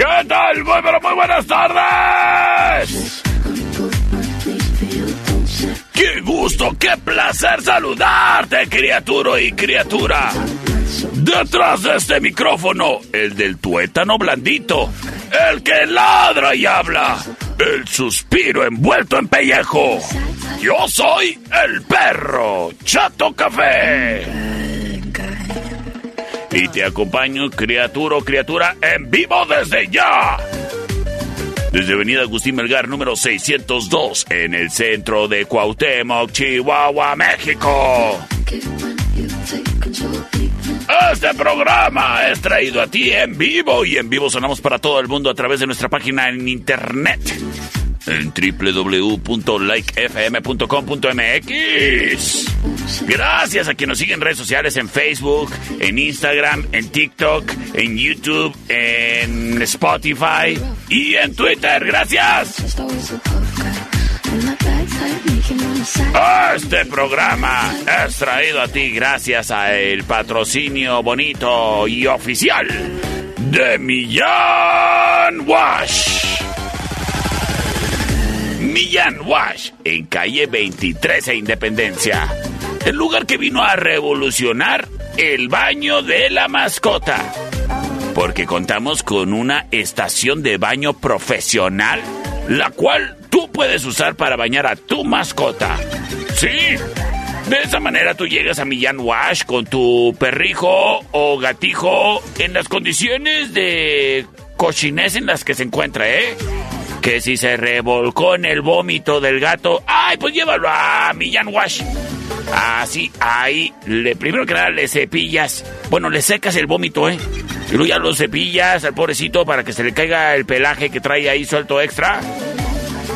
¿Qué tal? Muy, pero muy buenas tardes. ¡Qué gusto, qué placer saludarte, criatura y criatura! Detrás de este micrófono, el del tuétano blandito, el que ladra y habla, el suspiro envuelto en pellejo. Yo soy el perro Chato Café. Y te acompaño, criatura o criatura, en vivo desde ya. Desde Avenida Agustín Melgar, número 602, en el centro de Cuauhtémoc, Chihuahua, México. Este programa es traído a ti en vivo y en vivo sonamos para todo el mundo a través de nuestra página en internet en www.likefm.com.mx. Gracias a quienes nos siguen en redes sociales, en Facebook, en Instagram, en TikTok, en YouTube, en Spotify y en Twitter. Gracias. Este programa es traído a ti gracias al patrocinio bonito y oficial de Millán Wash. Millán Wash, en calle 23 e Independencia. El lugar que vino a revolucionar el baño de la mascota. Porque contamos con una estación de baño profesional, la cual tú puedes usar para bañar a tu mascota. Sí. De esa manera tú llegas a Millán Wash con tu perrijo o gatijo en las condiciones de cochinés en las que se encuentra, ¿eh? Que si se revolcó en el vómito del gato, ay, pues llévalo a Millán Wash. Así, ahí, le, primero que nada le cepillas, bueno, le secas el vómito, ¿eh? Y luego ya lo cepillas al pobrecito para que se le caiga el pelaje que trae ahí suelto extra.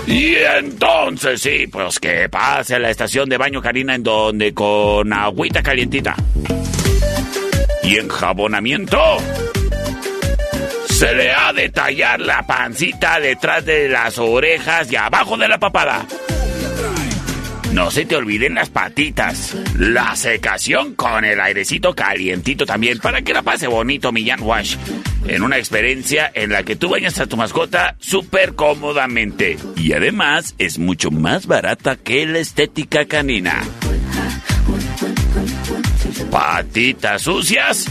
Y entonces sí, pues que pase a la estación de baño Karina en donde con agüita calientita. Y enjabonamiento se le ha de tallar la pancita detrás de las orejas y abajo de la papada. No se te olviden las patitas. La secación con el airecito calientito también para que la pase bonito Millán Wash. En una experiencia en la que tú bañas a tu mascota súper cómodamente. Y además es mucho más barata que la estética canina. Patitas sucias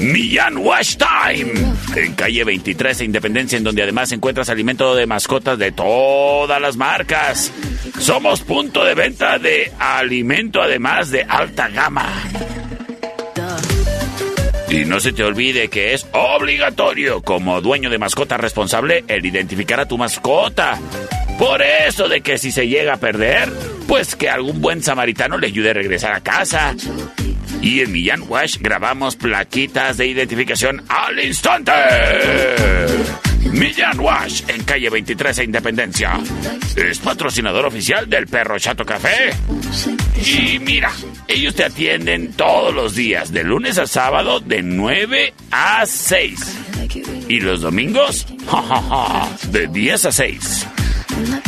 Millán Wash Time. En calle 23 de Independencia, en donde además encuentras alimento de mascotas de todas las marcas. Somos punto de venta de alimento además de alta gama. Y no se te olvide que es obligatorio como dueño de mascota responsable el identificar a tu mascota. Por eso de que si se llega a perder, pues que algún buen samaritano le ayude a regresar a casa. Y en Millán Wash grabamos plaquitas de identificación al instante. Millán Wash, en calle 23 e Independencia. Es patrocinador oficial del Perro Chato Café. Y mira, ellos te atienden todos los días, de lunes a sábado, de 9 a 6. Y los domingos, de 10 a 6.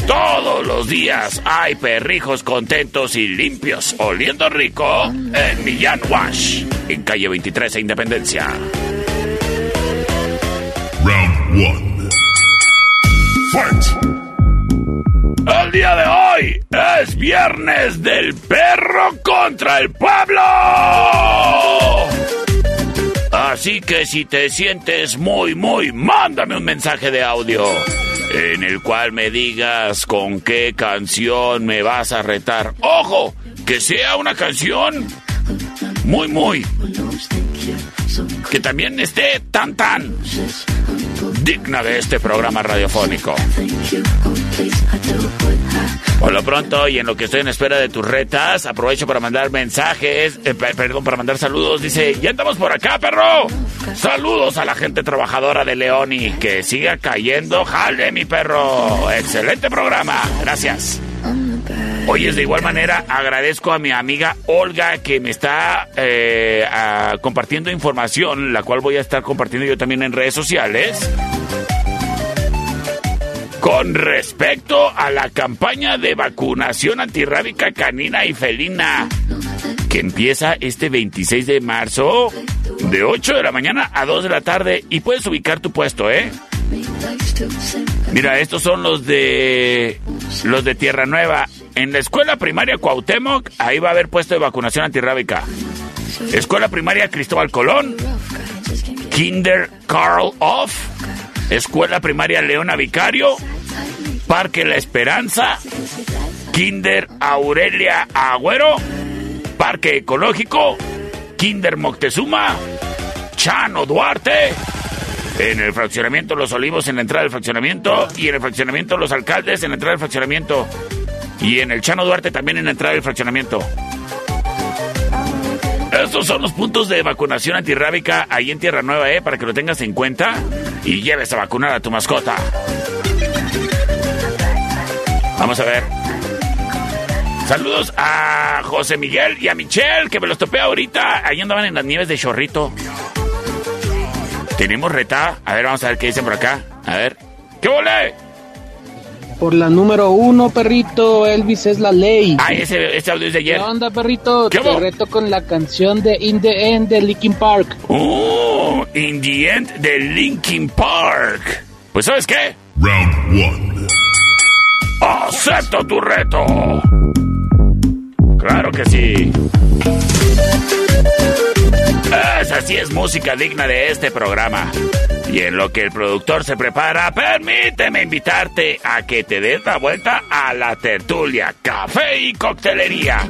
Todos los días hay perrijos contentos y limpios, oliendo rico en Millán Wash, en calle 23 e Independencia. Round 1. Fight. El día de hoy es viernes del perro contra el pueblo. Así que si te sientes muy, muy, mándame un mensaje de audio en el cual me digas con qué canción me vas a retar. Ojo, que sea una canción muy, muy, que también esté tan, tan digna de este programa radiofónico. Por lo pronto, y en lo que estoy en espera de tus retas, aprovecho para mandar mensajes, eh, perdón, para mandar saludos. Dice, ya estamos por acá, perro. Saludos a la gente trabajadora de León y que siga cayendo. Jale, mi perro. Excelente programa. Gracias. Oye, de igual manera agradezco a mi amiga Olga que me está eh, compartiendo información, la cual voy a estar compartiendo yo también en redes sociales. Con respecto a la campaña de vacunación antirrábica canina y felina, que empieza este 26 de marzo, de 8 de la mañana a 2 de la tarde, y puedes ubicar tu puesto, ¿eh? Mira, estos son los de los de Tierra Nueva. En la escuela primaria Cuauhtémoc, ahí va a haber puesto de vacunación antirrábica. Escuela primaria Cristóbal Colón, Kinder Carl Off, Escuela primaria Leona Vicario, Parque La Esperanza, Kinder Aurelia Agüero, Parque Ecológico, Kinder Moctezuma, Chano Duarte, en el fraccionamiento Los Olivos en la entrada del fraccionamiento y en el fraccionamiento Los Alcaldes en la entrada del fraccionamiento y en el Chano Duarte también en la entrada del fraccionamiento. Estos son los puntos de vacunación antirrábica ahí en Tierra Nueva, ¿eh? Para que lo tengas en cuenta y lleves a vacunar a tu mascota. Vamos a ver. Saludos a José Miguel y a Michelle, que me los topé ahorita. Ahí andaban en las nieves de Chorrito. Tenemos reta. A ver, vamos a ver qué dicen por acá. A ver. ¿Qué vole? Por la número uno, perrito, Elvis es la ley. Ah, ese, ese audio es de ayer. ¿Qué onda, perrito? ¿Qué Te hubo? reto con la canción de In the End de Linkin Park. Oh, In the End de Linkin Park. Pues, ¿sabes qué? Round 1. ¡Acepto tu reto! Claro que sí. Esa sí es música digna de este programa. Y en lo que el productor se prepara, permíteme invitarte a que te des la vuelta a la tertulia, café y coctelería.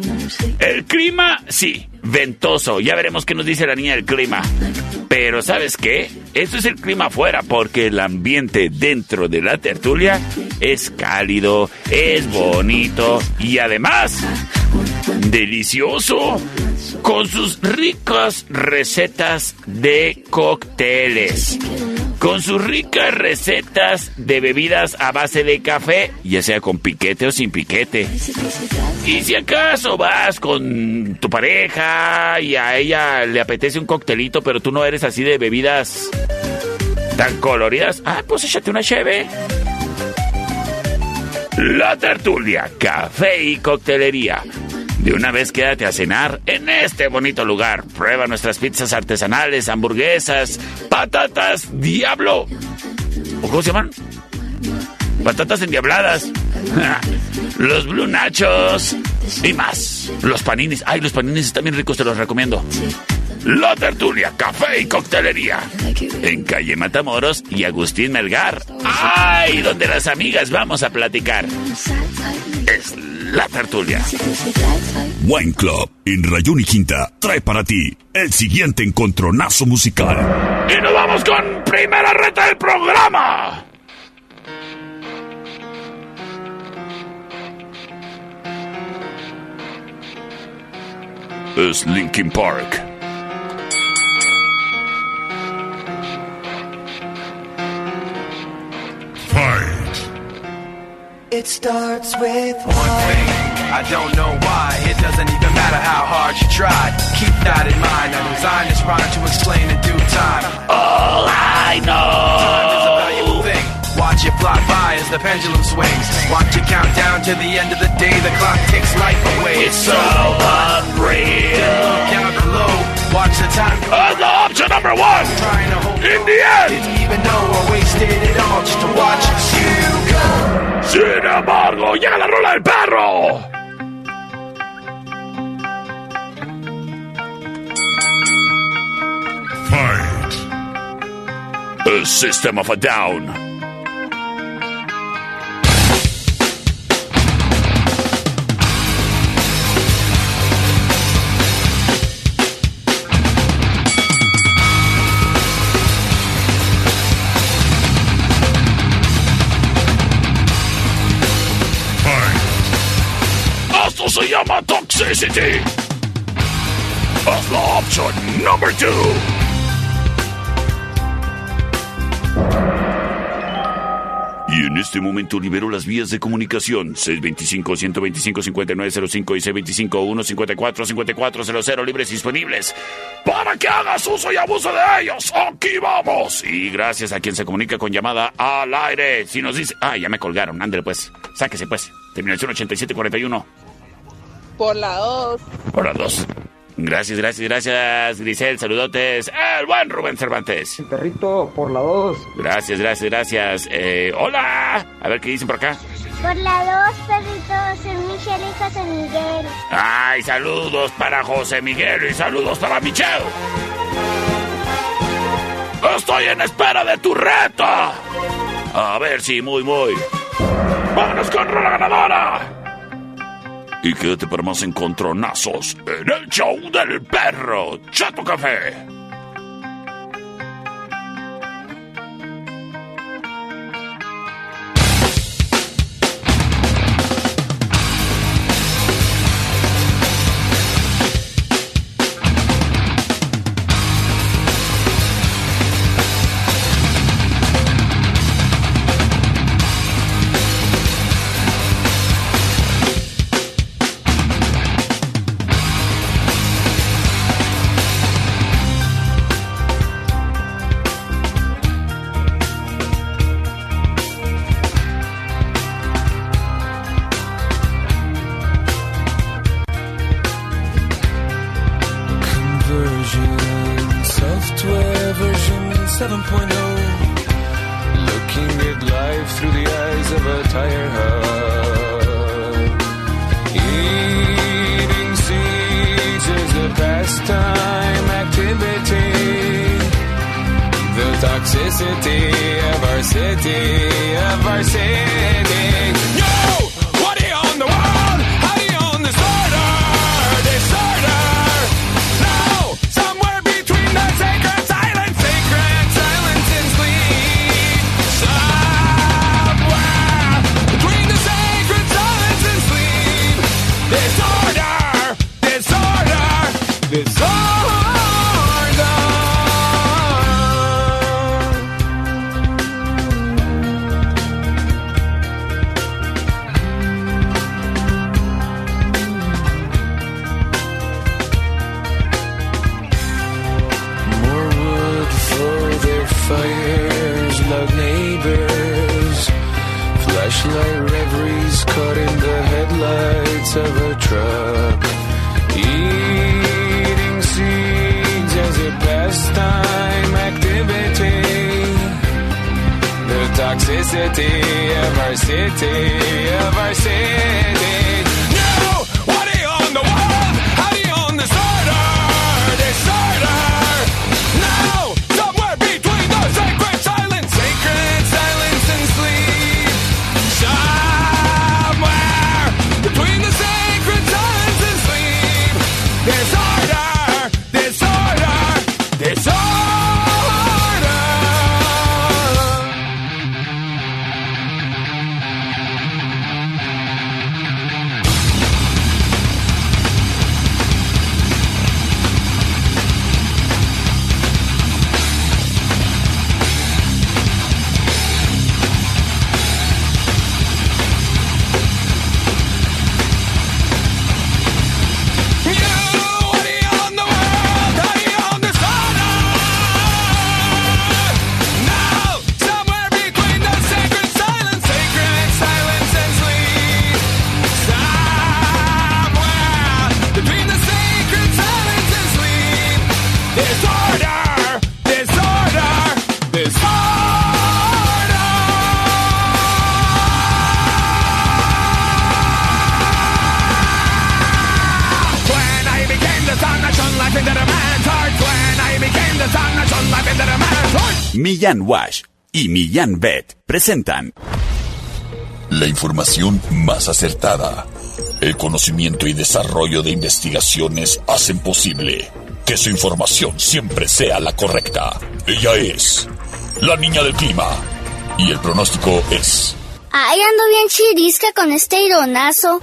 El clima, sí, ventoso. Ya veremos qué nos dice la niña del clima. Pero ¿sabes qué? Esto es el clima afuera porque el ambiente dentro de la tertulia es cálido, es bonito y además delicioso con sus ricas recetas de cócteles. Con sus ricas recetas de bebidas a base de café, ya sea con piquete o sin piquete. Y si acaso vas con tu pareja y a ella le apetece un coctelito, pero tú no eres así de bebidas tan coloridas, ah, pues échate una cheve. La tertulia, café y coctelería. De una vez quédate a cenar en este bonito lugar. Prueba nuestras pizzas artesanales, hamburguesas, patatas diablo. ¿O cómo se llaman? Patatas endiabladas. Los blue nachos. Y más. Los paninis. Ay, los paninis están bien ricos, te los recomiendo. La tertulia, café y coctelería. En calle Matamoros y Agustín Melgar. ¡Ay! Donde las amigas vamos a platicar. Es la tertulia. Wine Club en Rayón y Quinta trae para ti el siguiente encontronazo musical. Y nos vamos con primera reta del programa. Es Linkin Park. It starts with One thing, I don't know why. It doesn't even matter how hard you try. Keep that in mind. I designed this rhyme to explain in due time. All I Time is a valuable know thing. Watch it fly by as the pendulum swings. Watch it count down to the end of the day. The clock takes life away. It's so unreal. Look out below. Watch the time go. And the option number one. Trying to hold In the end. Didn't even know I wasted it all just to watch you go. Sin embargo, llega la rola del perro. Fight. A System of a Down. Toxicity. La option number two. Y en este momento libero las vías de comunicación 625-125-5905 y 625-154-5400 libres disponibles para que hagas uso y abuso de ellos. Aquí vamos. Y gracias a quien se comunica con llamada al aire. Si nos dice, ah, ya me colgaron, ándale pues, sáquese pues. Terminación 8741. Por la 2. Por las dos. Gracias, gracias, gracias, Grisel. Saludotes. El buen Rubén Cervantes. Perrito, por la 2. Gracias, gracias, gracias. Eh, hola. A ver qué dicen por acá. Por la 2, perrito, soy Michelle y José Miguel. Ay, saludos para José Miguel y saludos para Michelle. Estoy en espera de tu reto. A ver si muy, muy. Vámonos con la ganadora. Y quédate para más encontronazos en el show del perro Chato Café. Millán Wash y Millán Vet presentan La información más acertada. El conocimiento y desarrollo de investigaciones hacen posible que su información siempre sea la correcta. Ella es la niña del clima. Y el pronóstico es... Ay, ando bien chirisca con este ironazo.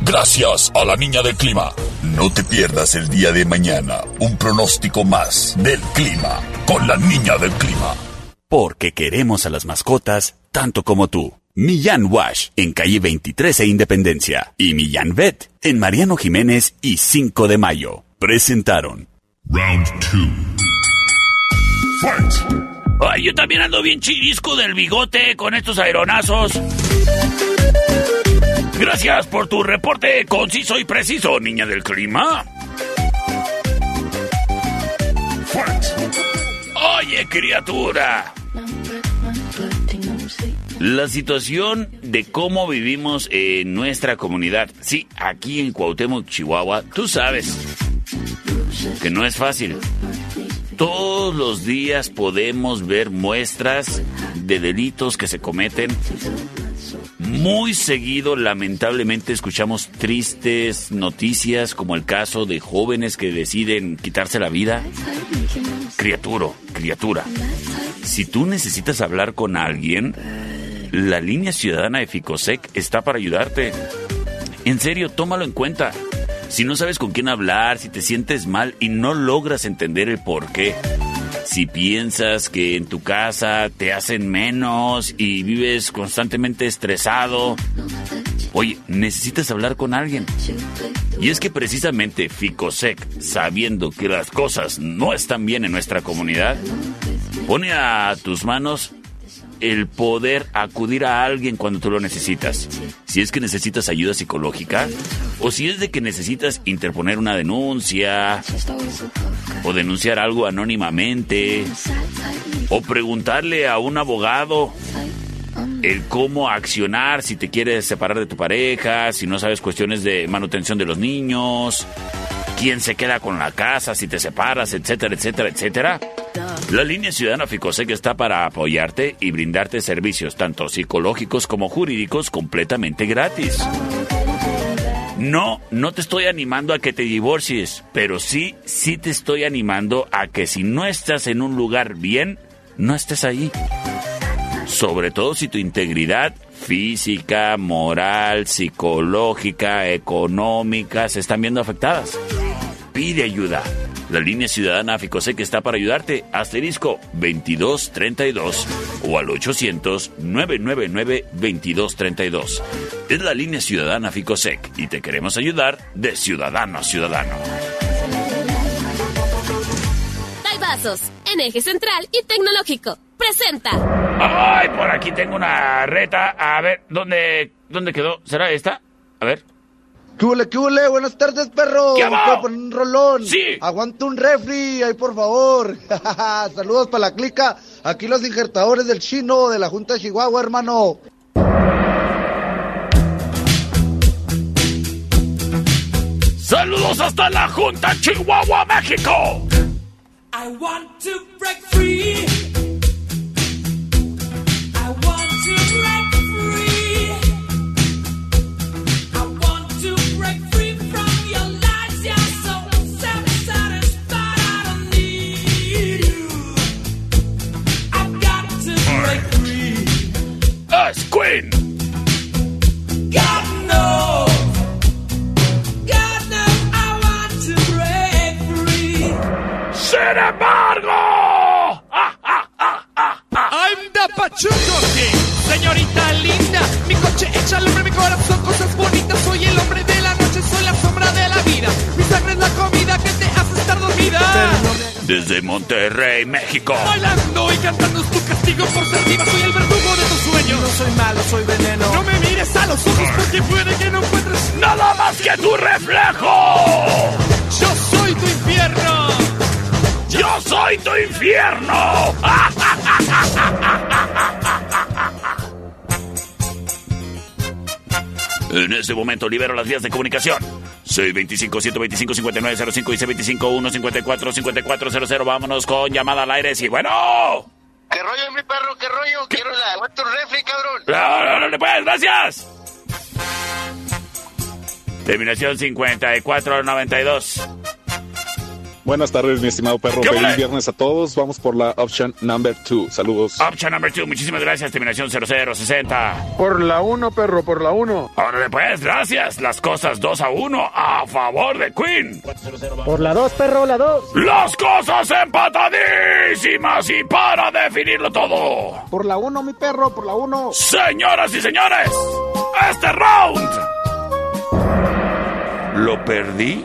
Gracias a la niña del clima. No te pierdas el día de mañana un pronóstico más del clima con la niña del clima. Porque queremos a las mascotas tanto como tú. Millán Wash en calle 23 e Independencia y Millán Vet en Mariano Jiménez y 5 de Mayo. Presentaron. Round 2. Fight. Ay, yo también ando bien chirisco del bigote con estos aeronazos. Gracias por tu reporte conciso y preciso, niña del clima. Fight. Oye, criatura. La situación de cómo vivimos en nuestra comunidad, sí, aquí en Cuauhtémoc, Chihuahua, tú sabes que no es fácil. Todos los días podemos ver muestras de delitos que se cometen. Muy seguido, lamentablemente, escuchamos tristes noticias como el caso de jóvenes que deciden quitarse la vida. Criatura, criatura. Si tú necesitas hablar con alguien, la línea ciudadana de Ficosec está para ayudarte. En serio, tómalo en cuenta. Si no sabes con quién hablar, si te sientes mal y no logras entender el por qué, si piensas que en tu casa te hacen menos y vives constantemente estresado, oye, necesitas hablar con alguien. Y es que precisamente Ficosec, sabiendo que las cosas no están bien en nuestra comunidad, pone a tus manos el poder acudir a alguien cuando tú lo necesitas. Si es que necesitas ayuda psicológica o si es de que necesitas interponer una denuncia o denunciar algo anónimamente o preguntarle a un abogado el cómo accionar si te quieres separar de tu pareja, si no sabes cuestiones de manutención de los niños, quién se queda con la casa, si te separas, etcétera, etcétera, etcétera. La línea ciudadana Ficosec está para apoyarte y brindarte servicios tanto psicológicos como jurídicos completamente gratis. No, no te estoy animando a que te divorcies, pero sí, sí te estoy animando a que si no estás en un lugar bien, no estés ahí. Sobre todo si tu integridad física, moral, psicológica, económica se están viendo afectadas. Pide ayuda. La línea ciudadana Ficosec está para ayudarte. Asterisco 2232 o al 800-999-2232. Es la línea ciudadana Ficosec y te queremos ayudar de ciudadano a ciudadano. Vasos, en eje central y tecnológico. Presenta. Ay, por aquí tengo una reta. A ver, ¿dónde, dónde quedó? ¿Será esta? A ver. ¿Qué huele, qué huele? Buenas tardes, perro. ¿Qué puedo poner un rolón? Sí. Aguanta un refri, ahí por favor. Saludos para la clica. Aquí los injertadores del chino de la Junta de Chihuahua, hermano. Saludos hasta la Junta Chihuahua, México. I want to break free. Libero las vías de comunicación. 625-125-5905 y C25-154-5400. Vámonos con llamada al aire. Sí, bueno. ¿Qué rollo, mi perro? ¿Qué rollo? Quiero la aguanto un refri, cabrón. ¡Órale, pues! ¡Gracias! Terminación 5492. Buenas tardes, mi estimado perro. ¿Qué Feliz ole? viernes a todos. Vamos por la option number two. Saludos. Option number 2. Muchísimas gracias. Terminación 0060. Por la 1, perro, por la 1. Órale, pues, gracias. Las cosas 2 a 1 a favor de Queen. Por la 2, perro, la 2. Las cosas empatadísimas y para definirlo todo. Por la 1, mi perro, por la 1. Señoras y señores, este round lo perdí.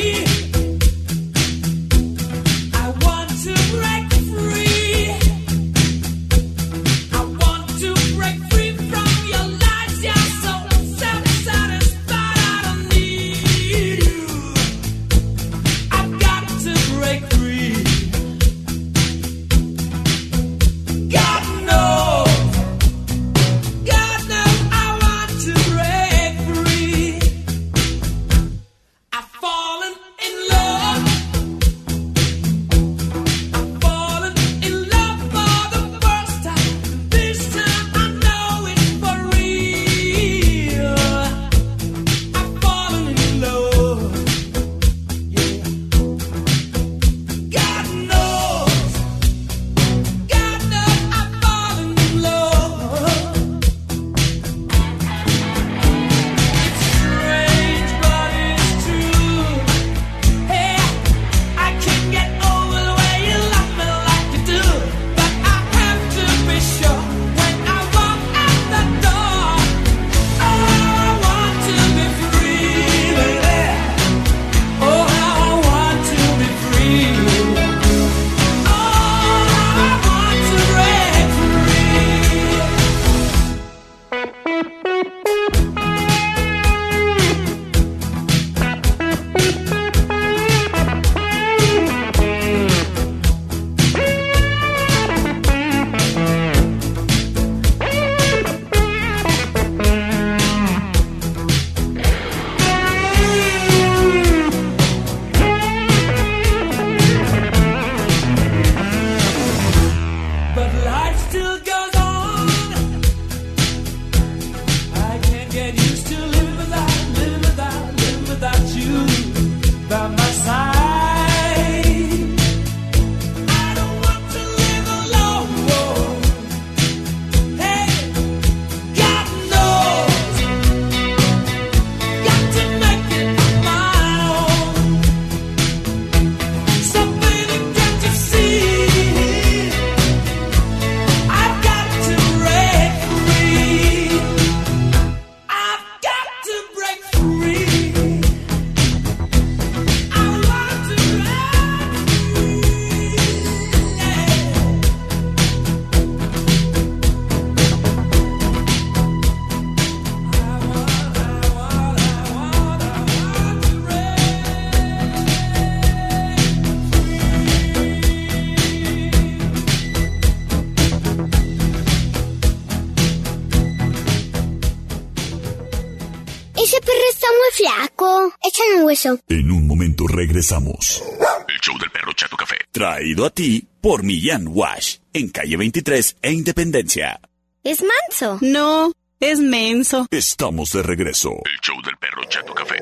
Flaco. Échale un hueso. En un momento regresamos. El show del perro Chato Café. Traído a ti por Millán Wash. En calle 23 e Independencia. Es manso. No, es menso. Estamos de regreso. El show del perro Chato Café.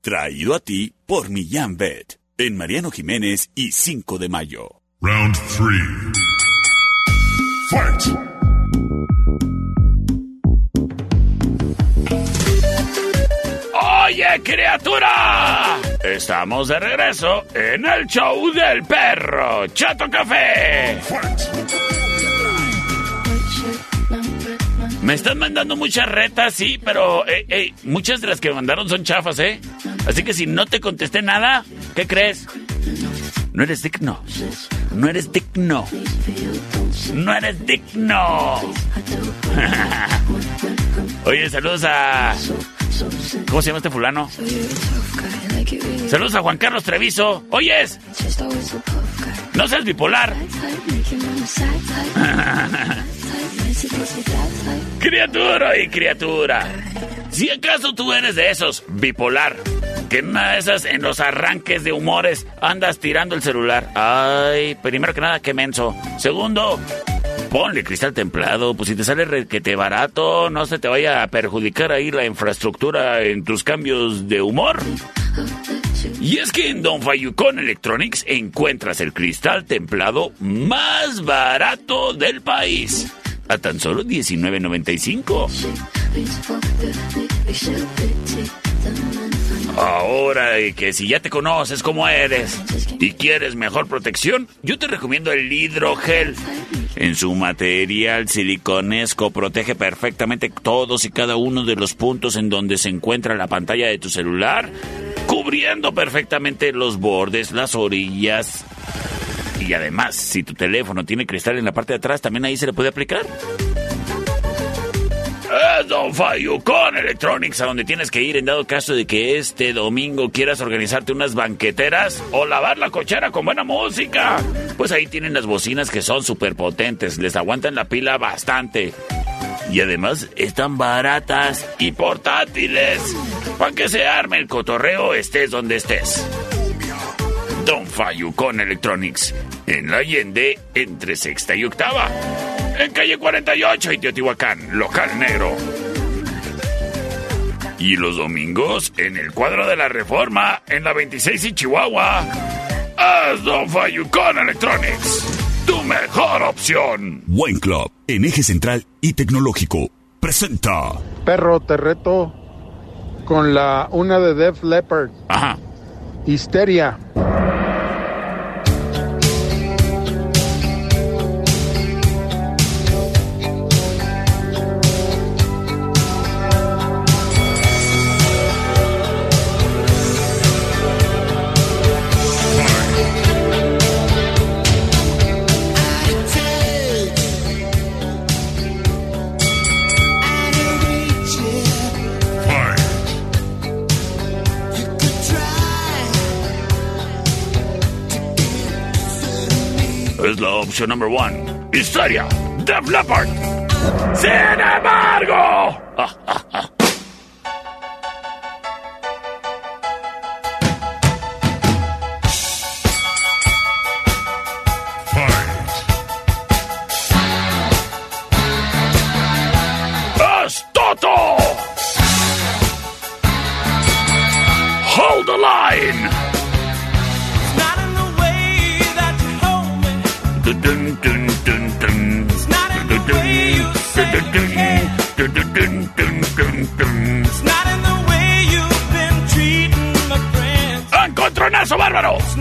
Traído a ti por Millán Vet. En Mariano Jiménez y 5 de mayo. Round 3. Fight. Oye, criatura. Estamos de regreso en el show del perro Chato Café. Me están mandando muchas retas, sí, pero eh, eh, muchas de las que me mandaron son chafas, ¿eh? Así que si no te contesté nada, ¿qué crees? No eres digno. No eres digno. No eres digno. Oye, saludos a... ¿Cómo se llama este fulano? Saludos a Juan Carlos Treviso. Oyes. No seas bipolar. criatura y criatura. Si acaso tú eres de esos, bipolar, que en de esas, en los arranques de humores, andas tirando el celular. Ay, primero que nada, qué menso. Segundo, ponle cristal templado, pues si te sale requete barato, no se te vaya a perjudicar ahí la infraestructura en tus cambios de humor. Y es que en Don Fayucon Electronics encuentras el cristal templado más barato del país. A tan solo $19.95. Ahora que si ya te conoces cómo eres y quieres mejor protección, yo te recomiendo el hidrogel. En su material siliconesco protege perfectamente todos y cada uno de los puntos en donde se encuentra la pantalla de tu celular, cubriendo perfectamente los bordes, las orillas. Y además, si tu teléfono tiene cristal en la parte de atrás, también ahí se le puede aplicar. Es Don Fayucon Electronics, a donde tienes que ir en dado caso de que este domingo quieras organizarte unas banqueteras o lavar la cochera con buena música. Pues ahí tienen las bocinas que son súper potentes, les aguantan la pila bastante. Y además están baratas y portátiles. Para que se arme el cotorreo estés donde estés. Don Fayucon Electronics, en la Allende, entre sexta y octava. En calle 48 y Teotihuacán, local negro. Y los domingos en el cuadro de la Reforma, en la 26 y Chihuahua. Es Don Fayucon Electronics, tu mejor opción. Wine Club, en eje central y tecnológico, presenta. Perro, te reto con la una de Def Leppard. Ajá. Histeria. Opción number one. Historia. Def Leppard. Sin embargo. Ah, ah, ¡Encontronazo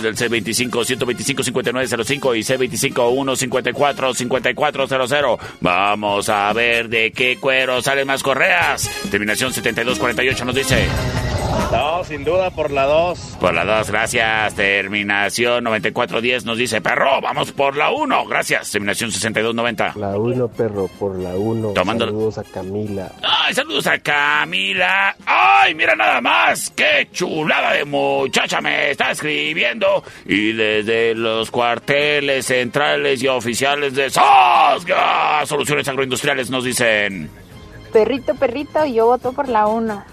través del C25-125-5905 y C25-154-5400. Vamos a ver de qué cuero salen más correas. Terminación 7248 nos dice. No, sin duda por la 2. Por la 2, gracias. Terminación 9410 nos dice, perro, vamos por la 1. Gracias. Terminación 6290. La 1, perro, por la 1. Tomando- Saludos a Camila. ¡Ay, saludos a Camila! ¡Ay, mira nada más! ¡Qué chulada de muchacha me está escribiendo! Y desde los cuarteles centrales y oficiales de Sosga, Soluciones Agroindustriales nos dicen... Perrito, perrito, yo voto por la 1.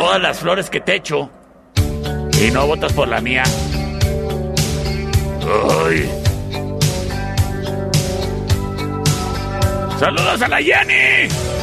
Todas las flores que te echo y no votas por la mía. ¡Ay! ¡Saludos a la Jenny!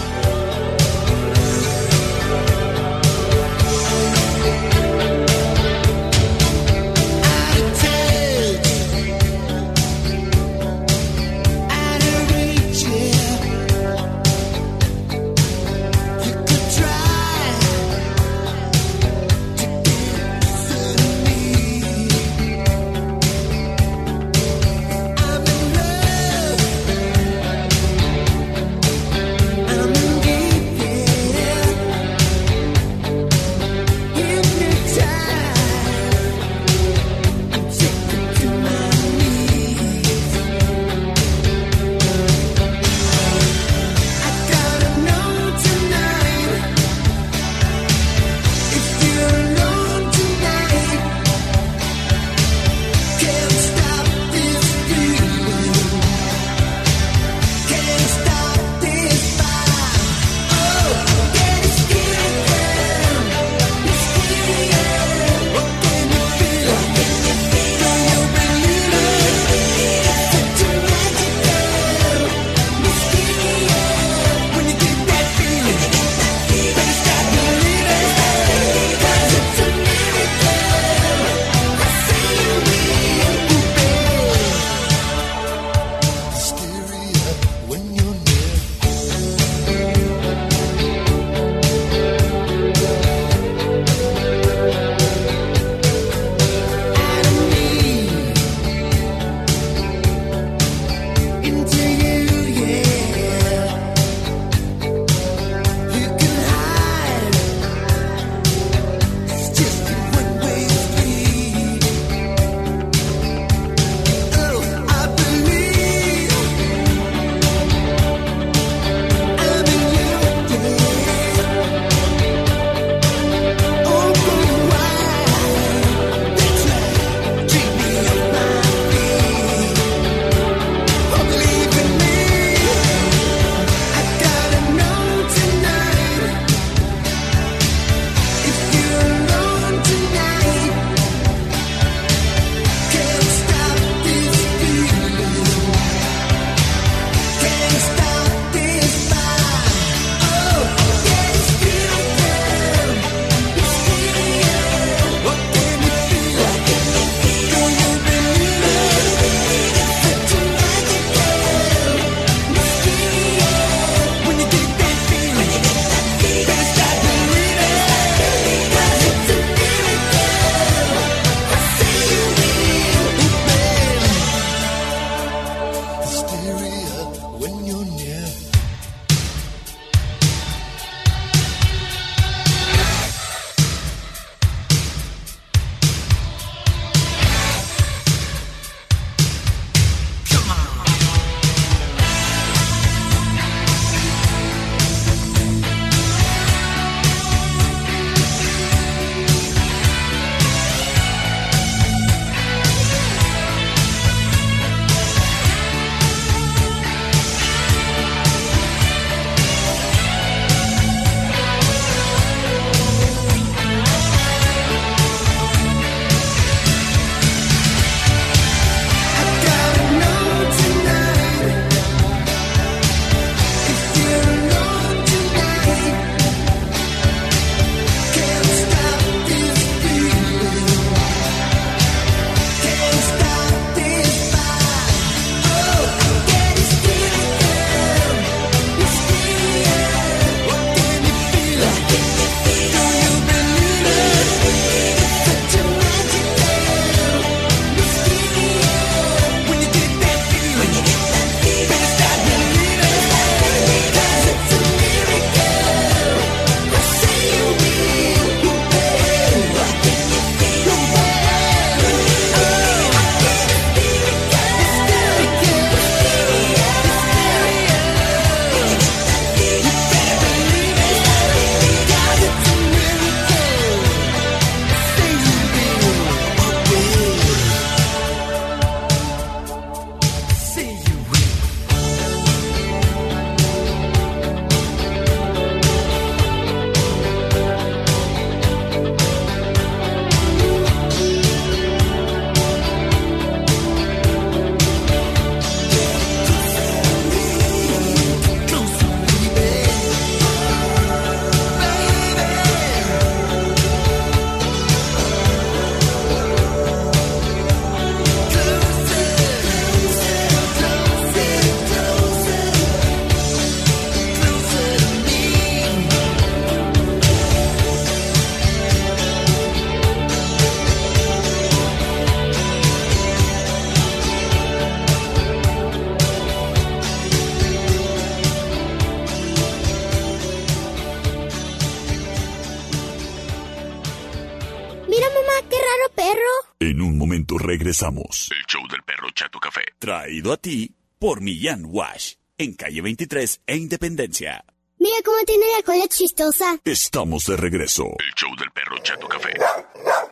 Regresamos. El show del perro Chato Café. Traído a ti por Millán Wash. En calle 23 e Independencia. Mira cómo tiene la cola chistosa. Estamos de regreso. El show del perro Chato Café.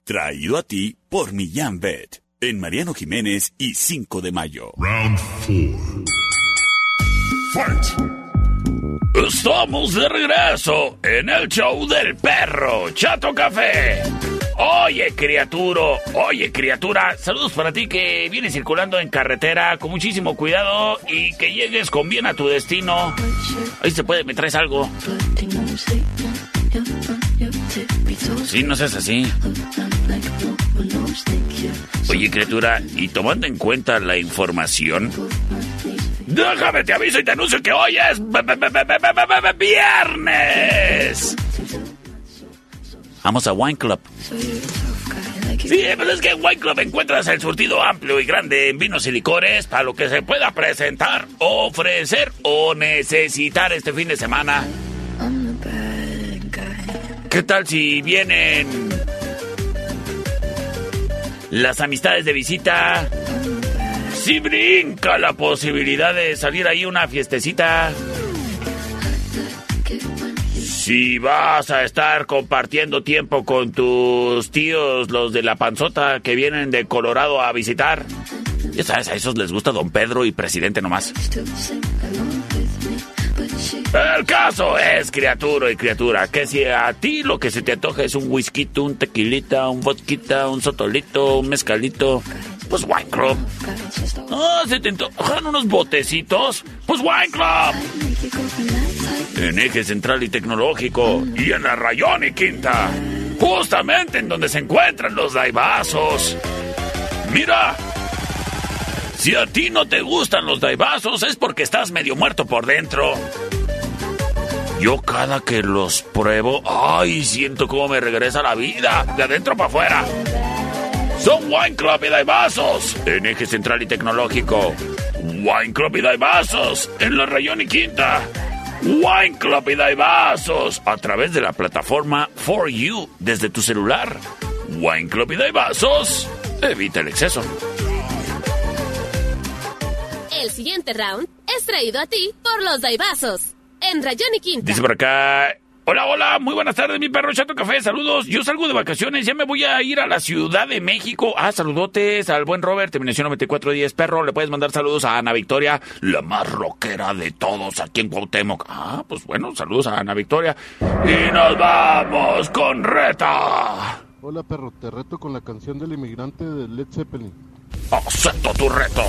Traído a ti por Millán Vet. En Mariano Jiménez y 5 de mayo. Round 4. Estamos de regreso en el show del perro Chato Café. Oye, criaturo, oye, criatura, saludos para ti que vienes circulando en carretera con muchísimo cuidado y que llegues con bien a tu destino. Ahí se puede, me traes algo. Sí, no seas así. Oye, criatura, y tomando en cuenta la información, déjame te aviso y te anuncio que hoy es viernes. Vamos a Wine Club. Sí, pero es que en Wine Club encuentras el surtido amplio y grande en vinos y licores para lo que se pueda presentar, ofrecer o necesitar este fin de semana. ¿Qué tal si vienen las amistades de visita? Si brinca la posibilidad de salir ahí una fiestecita. Si vas a estar compartiendo tiempo con tus tíos, los de la panzota que vienen de Colorado a visitar. Ya sabes, a esos les gusta Don Pedro y presidente nomás. El caso es, criatura y criatura, que si a ti lo que se te antoja es un whisky, un tequilita, un vodka, un sotolito, un mezcalito, pues Wine Club. Ah, se te antojan unos botecitos, pues Wine Club. En eje central y tecnológico y en la Rayón y Quinta, justamente en donde se encuentran los daibazos. Mira, si a ti no te gustan los daibazos es porque estás medio muerto por dentro. Yo cada que los pruebo, ay, siento como me regresa la vida, de adentro para afuera. Son Wine Club y Daibazos, en eje central y tecnológico. Wine Club y Daibazos, en la Rayón y Quinta. Wine Club y Daibazos, a través de la plataforma For You, desde tu celular. Wine Club y Daibazos, evita el exceso. El siguiente round es traído a ti por los Daibazos. En Rayón y Quinta. Dice por acá. Hola, hola, muy buenas tardes, mi perro Chato Café, saludos. Yo salgo de vacaciones, ya me voy a ir a la Ciudad de México. Ah, saludotes al buen Robert, terminación 9410, perro. Le puedes mandar saludos a Ana Victoria, la más rockera de todos aquí en Cuauhtémoc. Ah, pues bueno, saludos a Ana Victoria. Y nos vamos con Reta. Hola perro, te reto con la canción del inmigrante de Led Zeppelin. Acepto tu reto.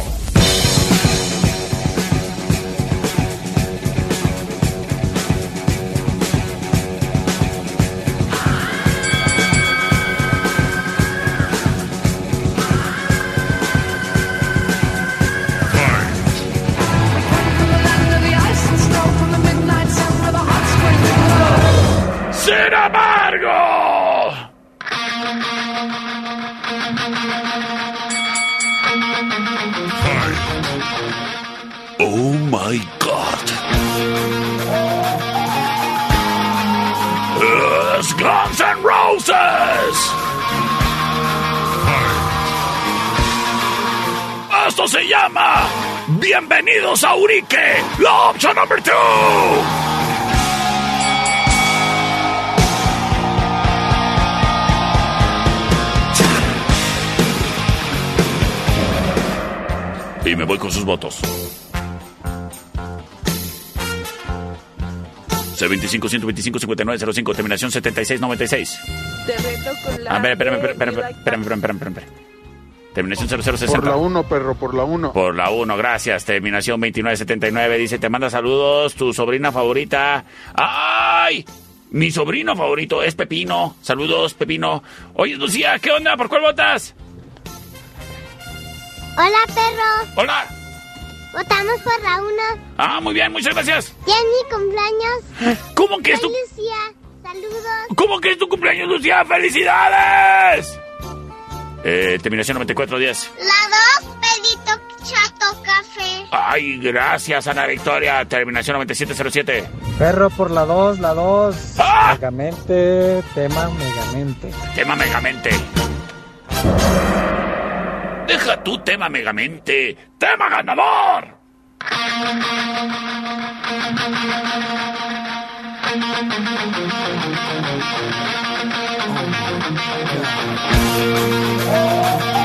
Bienvenidos a Urique, la opción number two. Y me voy con sus votos. C25 125 59 05 terminación 76 96. Te reto con la. A ver, espérame, espérame, espérame, espérame, espérame, espérame. Terminación 0060. Por la 1, perro, por la 1. Por la 1, gracias. Terminación 2979. Dice, te manda saludos tu sobrina favorita. ¡Ay! Mi sobrino favorito es Pepino. Saludos, Pepino. Oye, Lucía, ¿qué onda? ¿Por cuál votas? Hola, perro. Hola. Votamos por la una. Ah, muy bien, muchas gracias. Ya es mi cumpleaños. ¿Cómo que es tu, Lucía. Saludos. ¿Cómo que es tu cumpleaños, Lucía? ¡Felicidades! Eh, terminación 9410. La 2, Pedito Chato Café. Ay, gracias, Ana Victoria. Terminación 9707. Perro por la 2, la 2. ¡Ah! Megamente, tema Megamente. Tema Megamente. Deja tu tema Megamente. ¡Tema ganador! Yeah.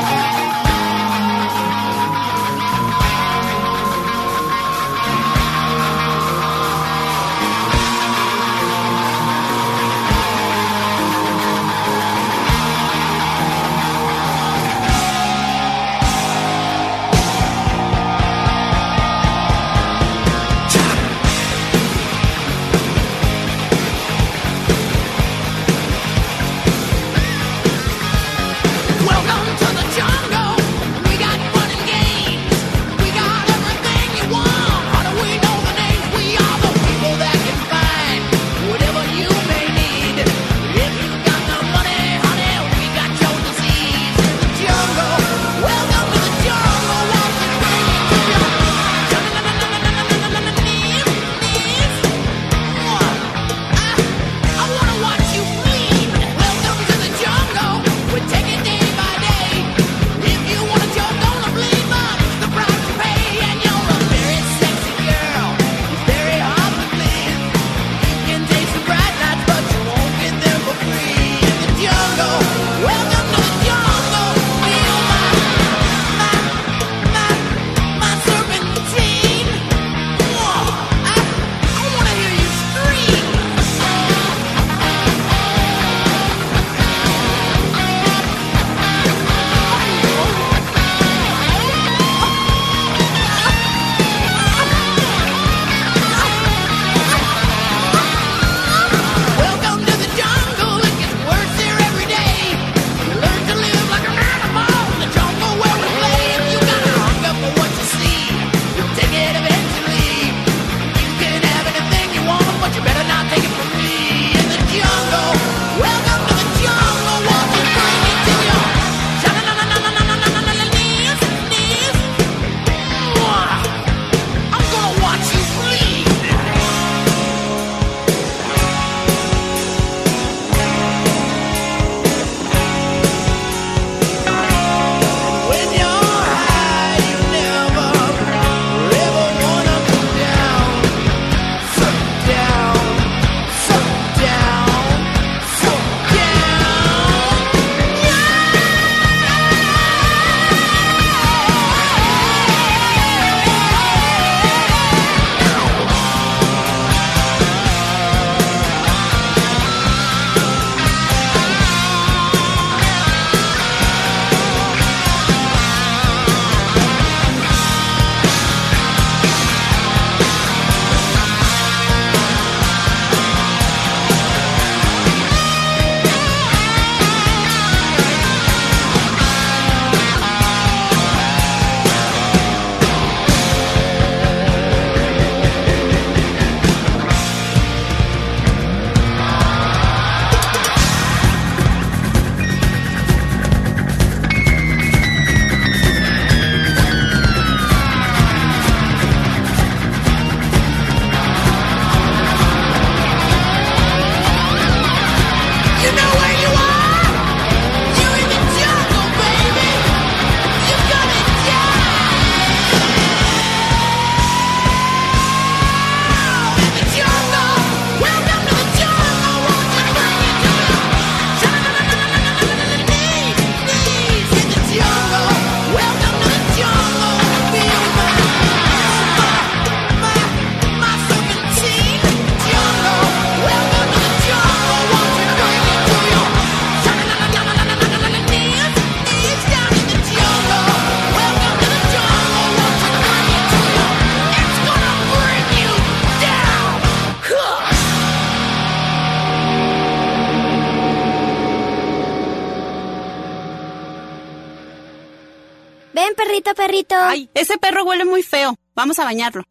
Ese perro huele muy feo. Vamos a bañarlo.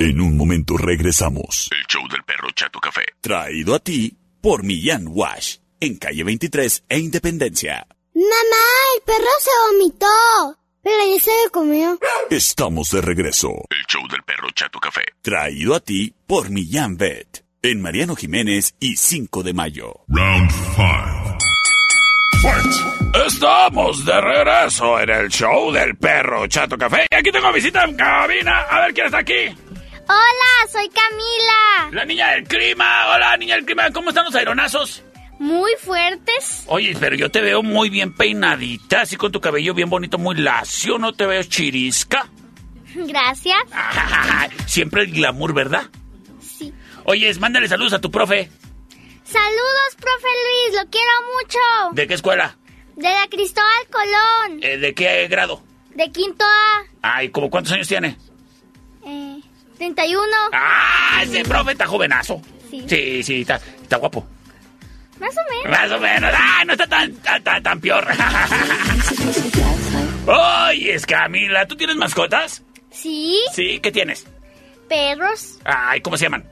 En un momento regresamos. El show del perro Chato Café. Traído a ti por Millán Wash. En calle 23 e Independencia. Mamá, el perro se vomitó. Pero ya se lo comió. Estamos de regreso. El show del perro Chato Café. Traído a ti por Millán Vet. En Mariano Jiménez y 5 de mayo. Round 5. Fight el show del perro Chato Café. Y aquí tengo visita en cabina. A ver quién está aquí. Hola, soy Camila. La niña del clima. Hola, niña del clima. ¿Cómo están los aeronazos? Muy fuertes. Oye, pero yo te veo muy bien peinadita, así con tu cabello bien bonito, muy lacio. ¿No te veo chirisca? Gracias. Siempre el glamour, ¿verdad? Sí. Oye, mándale saludos a tu profe. Saludos, profe Luis, lo quiero mucho. ¿De qué escuela? De la Cristóbal Colón, Eh, ¿De qué grado? de quinto A, Ay, ¿como cuántos años tiene? eh, 31. ¡Ah! Ese profe está jovenazo. Sí. Sí, sí, está, está guapo. Más o menos. Más o menos. ¡Ah! No está tan, tan, tan, tan peor. Oye, es Camila, ¿tú tienes mascotas? Sí, Sí, ¿qué tienes? perros. Ay, ¿cómo se llaman?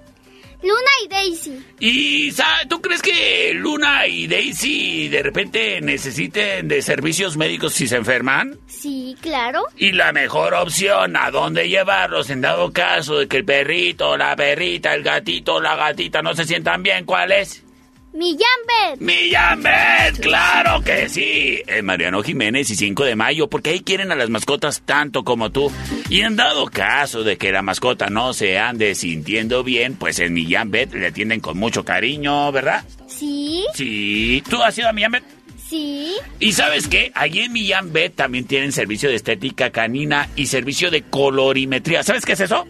Luna y Daisy. ¿Y tú crees que Luna y Daisy de repente necesiten de servicios médicos si se enferman? Sí, claro. Y la mejor opción a dónde llevarlos en dado caso de que el perrito, la perrita, el gatito, la gatita no se sientan bien, ¿cuál es? Mi Jambet. ¡Mi Jambet! ¡Claro que sí! En Mariano Jiménez y 5 de mayo, porque ahí quieren a las mascotas tanto como tú. Y en dado caso de que la mascota no se ande sintiendo bien, pues en mi Jambet le atienden con mucho cariño, ¿verdad? Sí, Sí. ¿Tú has ido a mi Jambet? sí. Y sabes qué, allí en Millán Bet también tienen servicio de estética canina y servicio de colorimetría. ¿Sabes qué es eso?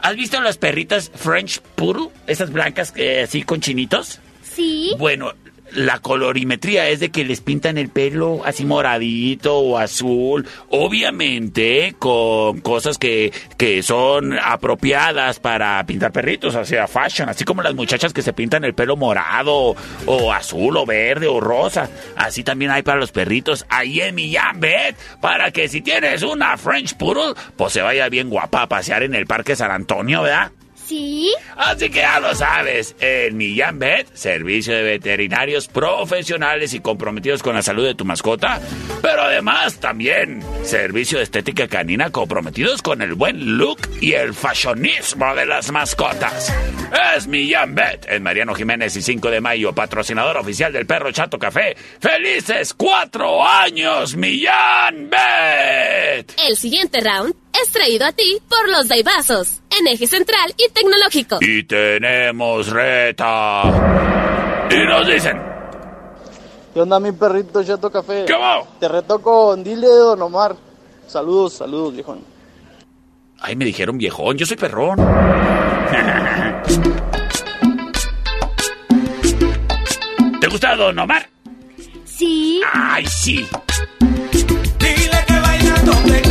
¿Has visto las perritas French Poodle? Esas blancas que así con chinitos. Sí. Bueno, la colorimetría es de que les pintan el pelo así moradito o azul, obviamente con cosas que, que son apropiadas para pintar perritos, o sea, fashion, así como las muchachas que se pintan el pelo morado o azul o verde o rosa, así también hay para los perritos ahí en Millán Bet, para que si tienes una French Poodle, pues se vaya bien guapa a pasear en el Parque San Antonio, ¿verdad? Sí. Así que ya lo sabes, en Millán Vet, servicio de veterinarios profesionales y comprometidos con la salud de tu mascota, pero además también servicio de estética canina comprometidos con el buen look y el fashionismo de las mascotas. Es Millán Vet, en Mariano Jiménez y 5 de mayo, patrocinador oficial del Perro Chato Café. ¡Felices cuatro años, Millán Vet! El siguiente round es traído a ti por los Daibazos, en eje central y tecnológico. Y tenemos reta. Y nos dicen, ¿Qué onda, mi perrito Chato Café? ¿Qué va? Te reto con Dile de Don Omar. Saludos, saludos, viejón. Ay, me dijeron viejón, yo soy perrón. ¿Te gusta Don Omar? Sí. Ay, sí. Dile que bailando te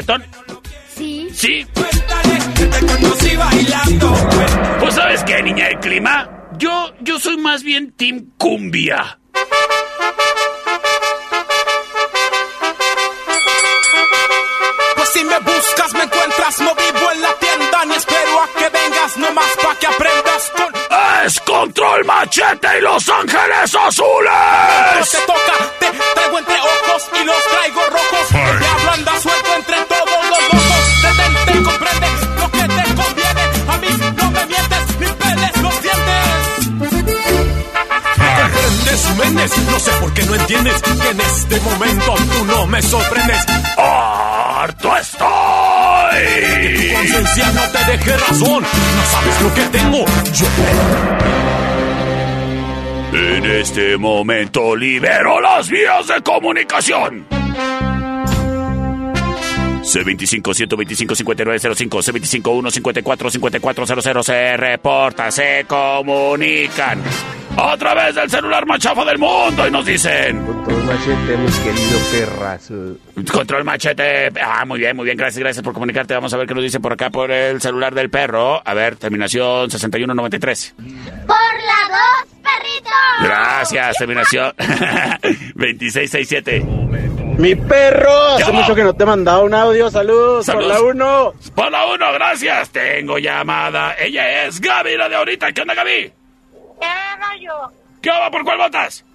reggaetón? Sí. Sí. Te. Pues sabes qué, niña del clima. Yo, yo soy más bien Team Cumbia. Pues si me buscas, me encuentras, no vivo en la tienda, ni espero a que vengas, nomás pa' que aprendas con... Es Control Machete y Los Ángeles No Azules. te toca, te traigo entre ojos y los traigo rojos. El diablo anda suelto entre No sé por qué no entiendes que en este momento tú no me sorprendes. ¡Harto estoy! Tu conciencia no te deje razón. No sabes lo que tengo. Yo En este momento libero las vías de comunicación. C25-125-5905, C25-154-5400 se reporta, se comunican a través del celular más chafa del mundo y nos dicen... Control machete, mi querido perrazo. Control machete. Ah, muy bien, muy bien. Gracias, gracias por comunicarte. Vamos a ver qué nos dicen por acá por el celular del perro. A ver, terminación 6193. Por la dos, perrito. Gracias, terminación 2667. Mi perro, hace mucho que no te mandaba un audio. Saludos, por la uno. Por la uno, gracias. Tengo llamada. Ella es Gaby, la de ahorita. ¿Qué onda, Gaby? ¿Qué rollo? ¿Qué va? ¿Por cuál votas?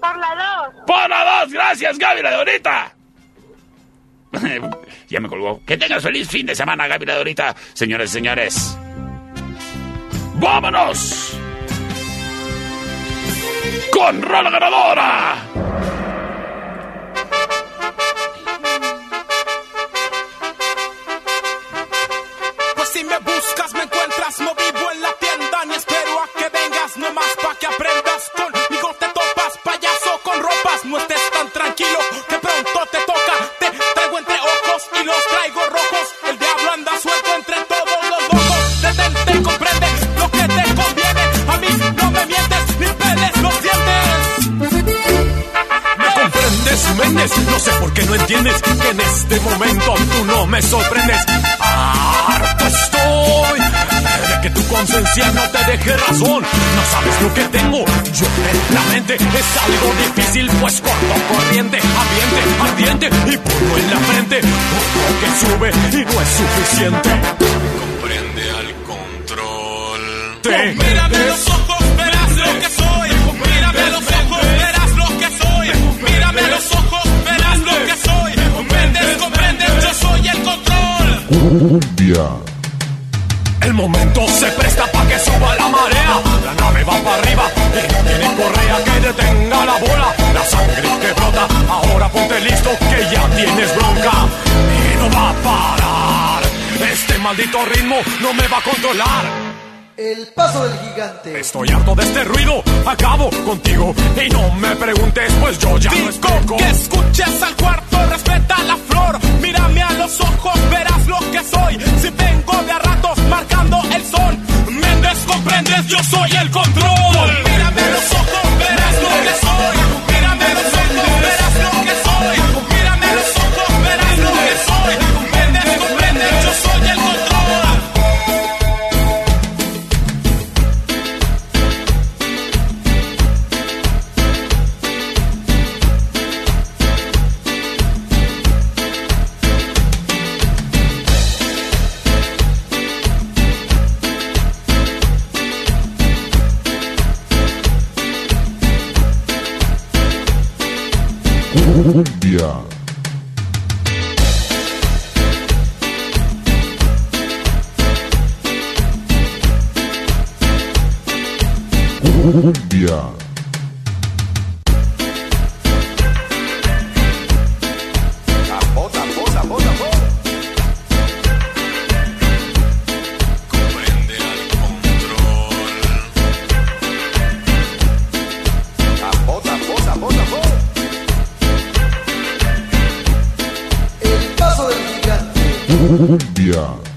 Por la dos. Por la dos, gracias, Gaby, la de ahorita. ya me colgó. Que tengas feliz fin de semana, Gaby, la de ahorita. Señores y señores. ¡Vámonos! Con Rola Ganadora. Me sorprendes. Harto estoy de que tu conciencia no te deje razón. No sabes lo que tengo yo en la mente. Es algo difícil, pues corto corriente, ambiente, ardiente y polvo en la frente. Poco que sube y no es suficiente. Comprende al control. Te Cumbia. El momento se presta para que suba la marea. La nave va para arriba y no tiene correa que detenga la bola. La sangre que brota, ahora ponte listo que ya tienes bronca. Y no va a parar. Este maldito ritmo no me va a controlar. El paso del gigante. Estoy harto de este ruido, acabo contigo y no me preguntes, pues yo ya no explico. que escuches al cuarto, respeta la flor, mírame a los ojos, verás lo que soy. Si vengo de a ratos marcando el sol, Méndez comprendes, yo soy el control. Mírame a los ojos, verás lo que soy. Cumbia. Cumbia. Cumbia.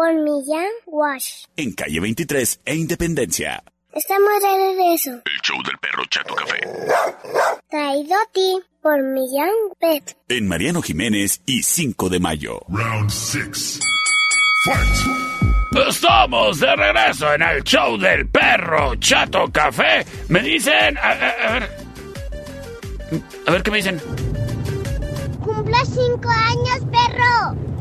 Por Millán Wash. En calle 23 e Independencia. Estamos de regreso. El show del perro Chato Café. Traído a ti por Millán Pet. En Mariano Jiménez y 5 de mayo. Round 6. Estamos de regreso en el show del perro Chato Café. Me dicen. A, a- a ver. A ver qué me dicen. ¡Cumple cinco años, perro!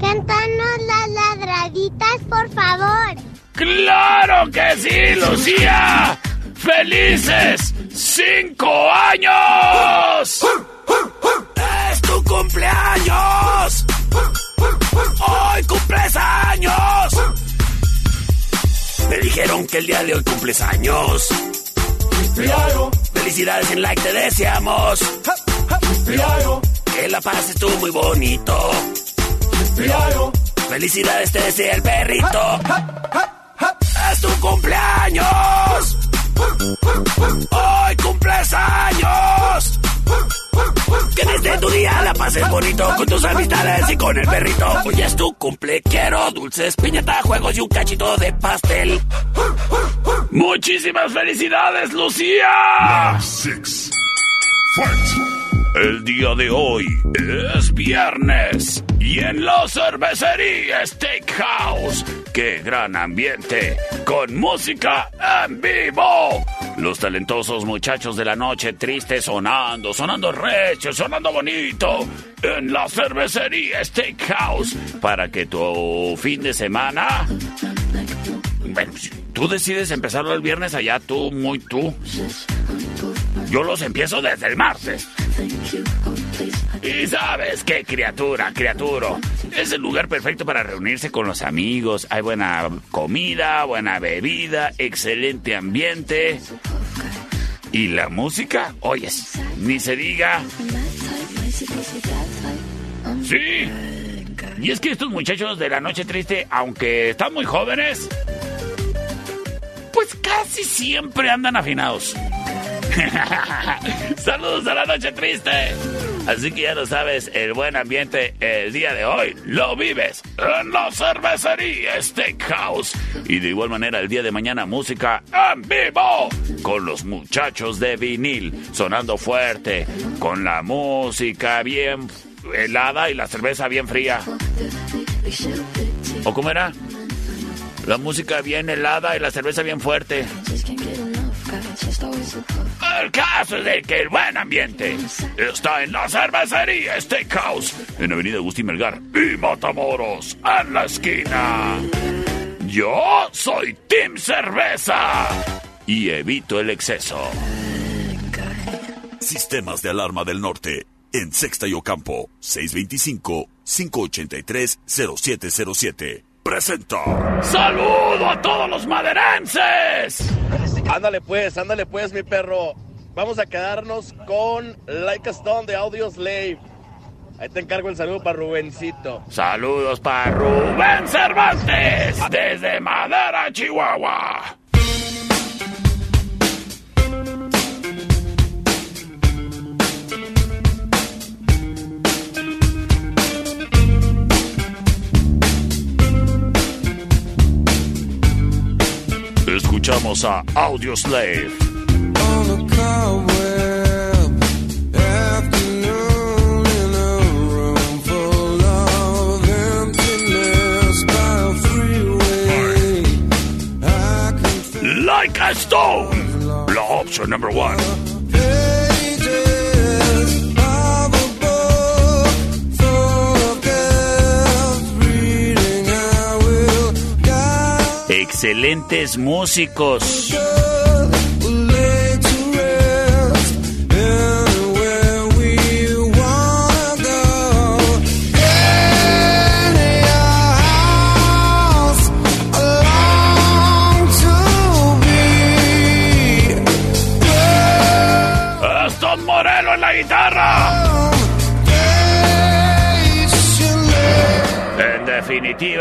Cántanos las ladraditas, por favor. ¡Claro que sí, Lucía! ¡Felices cinco años! ¡Es tu cumpleaños! ¡Hoy cumples años! Me dijeron que el día de hoy cumples años. Felicidades en like te deseamos. Que la pases tú muy bonito. Felicidades te desea el perrito. ¡Es tu cumpleaños! ¡Hoy cumples años! Que desde tu día la pases bonito con tus amistades y con el perrito. Hoy es tu cumple, quiero dulces, piñata, juegos y un cachito de pastel. ¡Muchísimas felicidades, Lucía! Six. El día de hoy es viernes y en la cervecería Steakhouse, qué gran ambiente, con música en vivo. Los talentosos muchachos de la noche triste sonando, sonando recho, sonando bonito, en la cervecería Steakhouse, para que tu fin de semana... Bueno, tú decides empezarlo el viernes allá, tú, muy tú. Yo los empiezo desde el martes. Y sabes qué, criatura, criatura. Es el lugar perfecto para reunirse con los amigos. Hay buena comida, buena bebida, excelente ambiente. Y la música, oyes, ni se diga. Sí. Y es que estos muchachos de la noche triste, aunque están muy jóvenes, pues casi siempre andan afinados. Saludos a la noche triste. Así que ya lo sabes, el buen ambiente el día de hoy lo vives en la cervecería Steakhouse. Y de igual manera el día de mañana música en vivo con los muchachos de vinil sonando fuerte, con la música bien helada y la cerveza bien fría. ¿O cómo era? La música bien helada y la cerveza bien fuerte. El caso es de que el buen ambiente está en la cervecería Steakhouse, en Avenida Agustín Melgar y Matamoros, en la esquina. Yo soy Team Cerveza y evito el exceso. Sistemas de alarma del norte. En Sexta y Ocampo. 625-583-0707. Presenta. ¡Saludo a todos los maderenses! Ándale pues, ándale pues, mi perro. Vamos a quedarnos con Like a Stone de Audio Slave. Ahí te encargo el saludo para Rubencito. Saludos para Rubén Cervantes desde Madera, Chihuahua. Escuchamos a Audio Slave. Like a stone. La option number one. Excelentes músicos.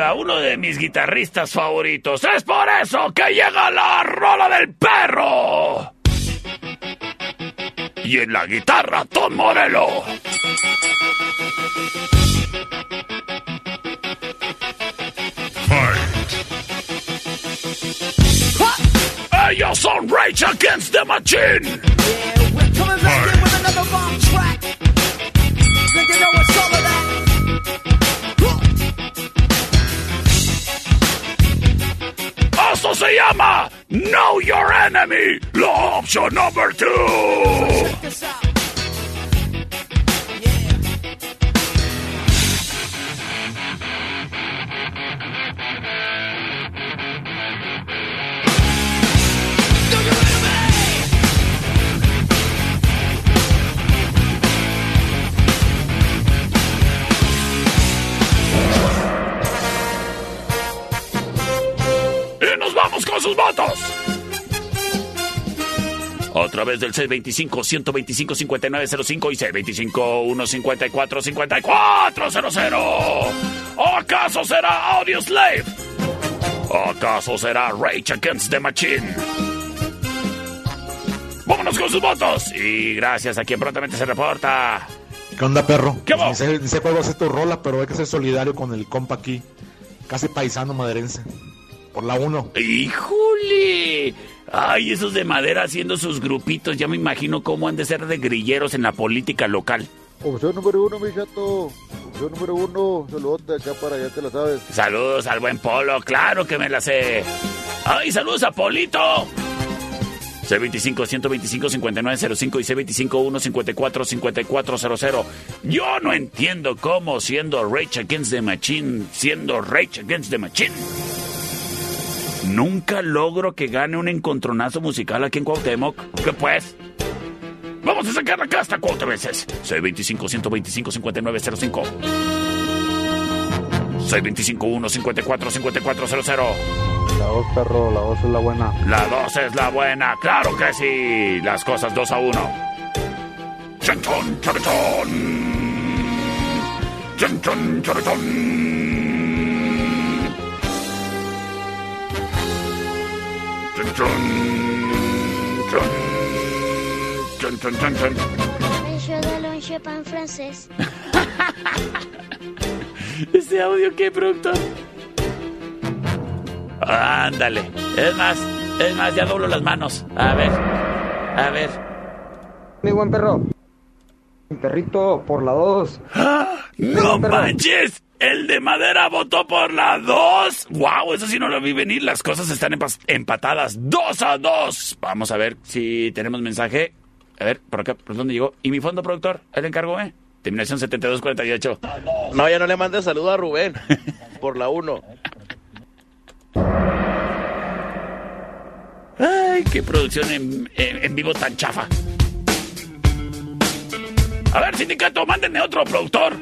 Definitiva, uno de mis guitarristas favoritos. Es por eso que llega la rola del perro. Y en la guitarra, Tom Morello. Ellos son Rage Against the Machine. Coming Eso se llama Know Your Enemy, la opción número 2. Vamos con sus votos. A través del 625-125-5905 y 625-154-5400. ¿O acaso será Audio Slave? ¿O acaso será Rage Against the Machine? Vámonos con sus votos. Y gracias a quien prontamente se reporta. ¿Qué onda, perro? ¿Qué va? Ni sé, ni sé cuál va a ser tu rola, pero hay que ser solidario con el compa aquí. Casi paisano maderense. Por la 1. ¡Híjole! Ay, esos de madera haciendo sus grupitos. Ya me imagino cómo han de ser de grilleros en la política local. Opción número uno, mi chato. Opción número uno. Saludos de acá para allá, te la sabes. Saludos al buen Polo, claro que me la sé. ¡Ay, saludos a Polito! C25-125-5905 y C25-154-5400. Yo no entiendo cómo siendo Rage Against the Machine, siendo Rage Against the Machine, nunca logro que gane un encontronazo musical aquí en Cuauhtémoc. ¿Qué pues? Vamos a sacar la casta cuatro veces. C25-125-5905. C25-154-5400. La 2, perro, la 2 es la buena. La 2 es la buena, claro que sí. Las cosas 2 a 1. Chantón, charetón. Chantón, charetón. En francés. ¿Ese audio qué, productor? Ándale. Es más, es más, ya doblo las manos. A ver, a ver. Mi buen perro. Mi perrito por la 2. ¡No manches! El de madera votó por la 2. ¡Wow! Eso sí no lo vi venir. Las cosas están empa- empatadas. 2 a 2. Vamos a ver si tenemos mensaje. A ver, por acá, ¿por dónde llegó? ¿Y mi fondo productor? ¿El encargo, eh? Terminación 7248. No, ya no le mandes saludo a Rubén. Por la 1. Ay, qué producción en, en- en vivo tan chafa. A ver, sindicato, mándenme otro productor.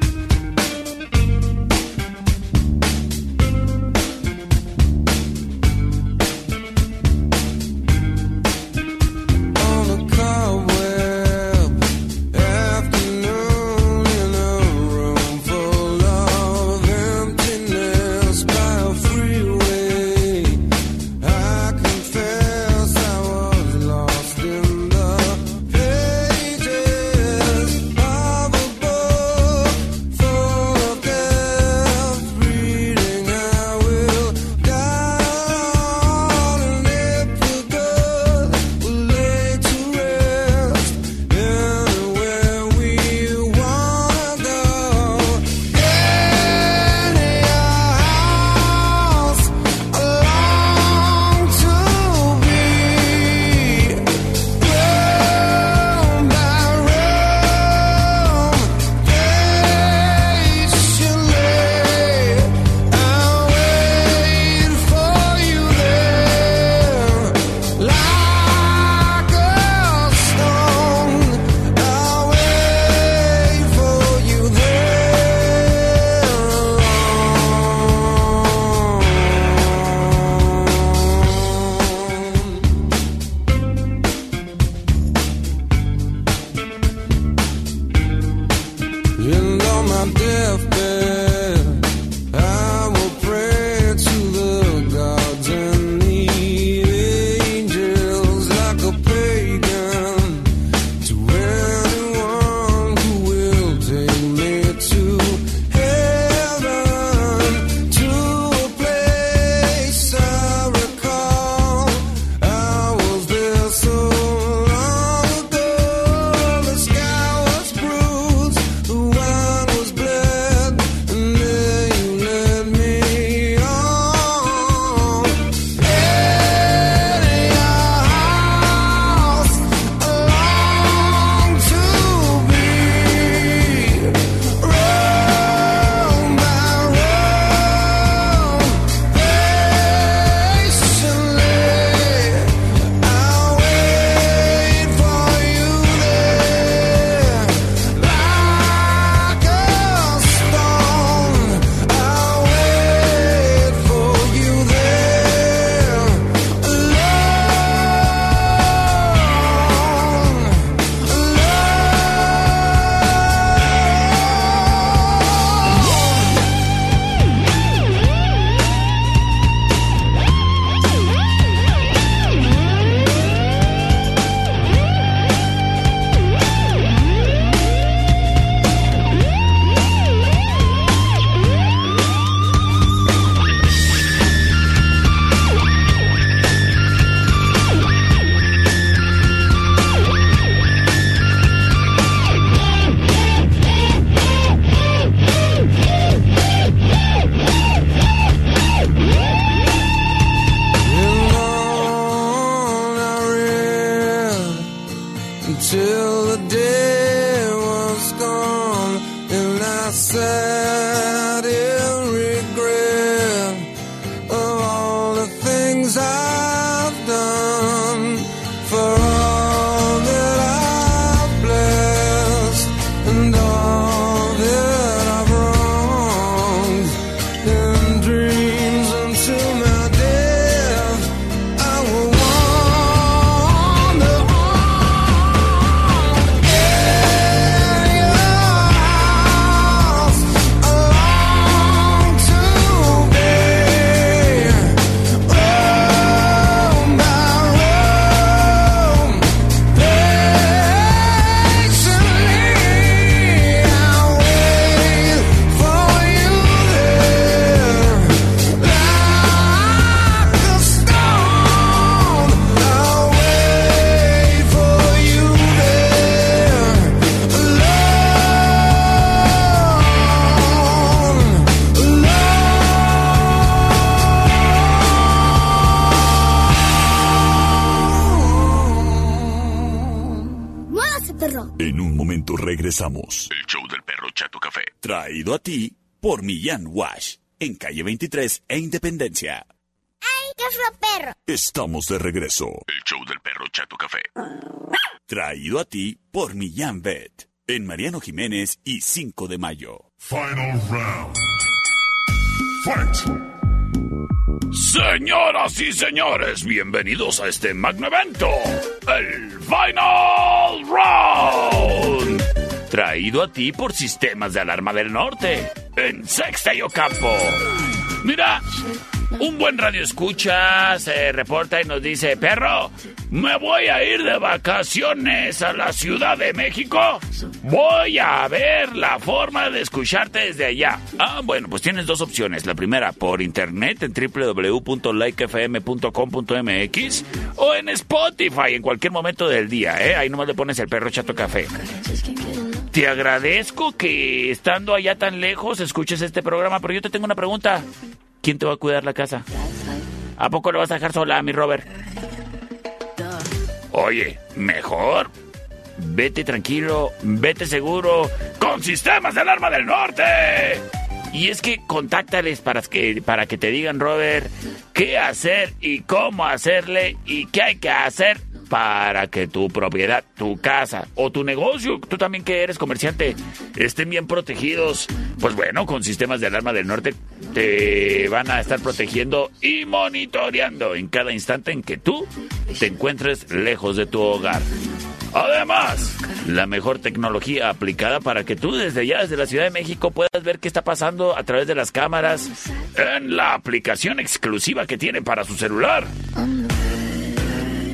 Por Millán Wash, en calle 23 e Independencia. ¡Ay, qué fue perro! Estamos de regreso. El show del perro Chato Café. Traído a ti por Millán Vet, en Mariano Jiménez y 5 de mayo. Final round. Fight. Señoras y señores, bienvenidos a este magno evento, el Final Round. Traído a ti por Sistemas de Alarma del Norte, en Sexta y Ocampo. Mira, un buen radio escucha, se reporta y nos dice, perro, me voy a ir de vacaciones a la Ciudad de México. Voy a ver la forma de escucharte desde allá. Ah, bueno, pues tienes dos opciones. La primera, por internet en www.likefm.com.mx o en Spotify en cualquier momento del día, ¿eh? Ahí nomás le pones el perro chato café. Te agradezco que estando allá tan lejos escuches este programa, pero yo te tengo una pregunta. ¿Quién te va a cuidar la casa? ¿A poco lo vas a dejar sola, mi Robert? Oye, mejor. Vete tranquilo, vete seguro, con Sistemas de Alarma del Norte. Y es que contáctales para que, para que te digan, Robert, qué hacer y cómo hacerle y qué hay que hacer para que tu propiedad, tu casa o tu negocio, tú también que eres comerciante, estén bien protegidos. Pues bueno, con sistemas de alarma del norte te van a estar protegiendo y monitoreando en cada instante en que tú te encuentres lejos de tu hogar. Además, la mejor tecnología aplicada para que tú desde allá, desde la Ciudad de México, puedas ver qué está pasando a través de las cámaras en la aplicación exclusiva que tiene para su celular.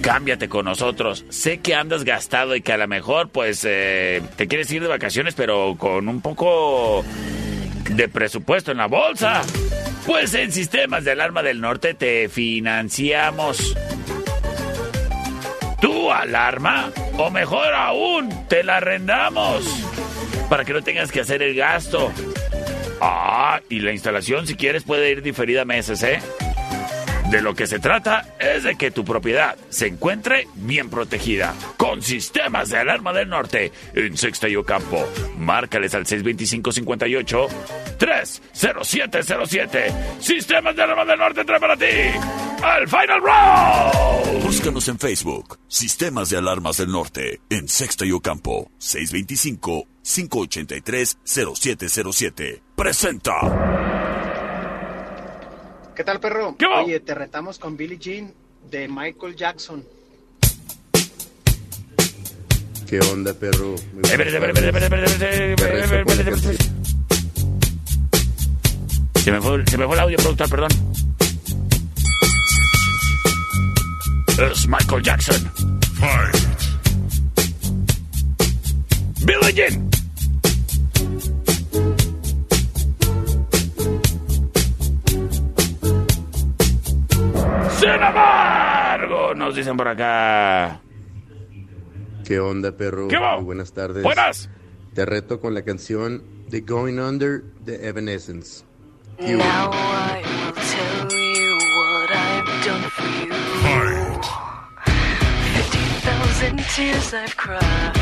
Cámbiate con nosotros. Sé que andas gastado y que a lo mejor pues eh, te quieres ir de vacaciones, pero con un poco de presupuesto en la bolsa. Pues en Sistemas de Alarma del Norte te financiamos. ¿Tu alarma? O mejor aún, te la arrendamos. Para que no tengas que hacer el gasto. Ah, y la instalación si quieres puede ir diferida meses, ¿eh? De lo que se trata es de que tu propiedad se encuentre bien protegida. Con sistemas de alarma del norte en Sexta y Ocampo. Márcales al 625-58 30707. Sistemas de alarma del norte trae para ti. ¡Al Final Round! Búscanos en Facebook, Sistemas de Alarmas del Norte, en Sexta y Ocampo, 625-583-0707. Presenta. ¿Qué tal, perro? ¿Qué? Oye, te retamos con Billie Jean de Michael Jackson. ¿Qué onda, perro? Muy. Se me fue, se me fue el audio, productor, perdón. Es Michael Jackson. Billie Jean. ¿Qué onda, perro? Muy buenas tardes. Te reto con la canción The Going Under de Evanescence. You. Now I will tell you what I've done for you. Fight. 50,000 tears I've cried.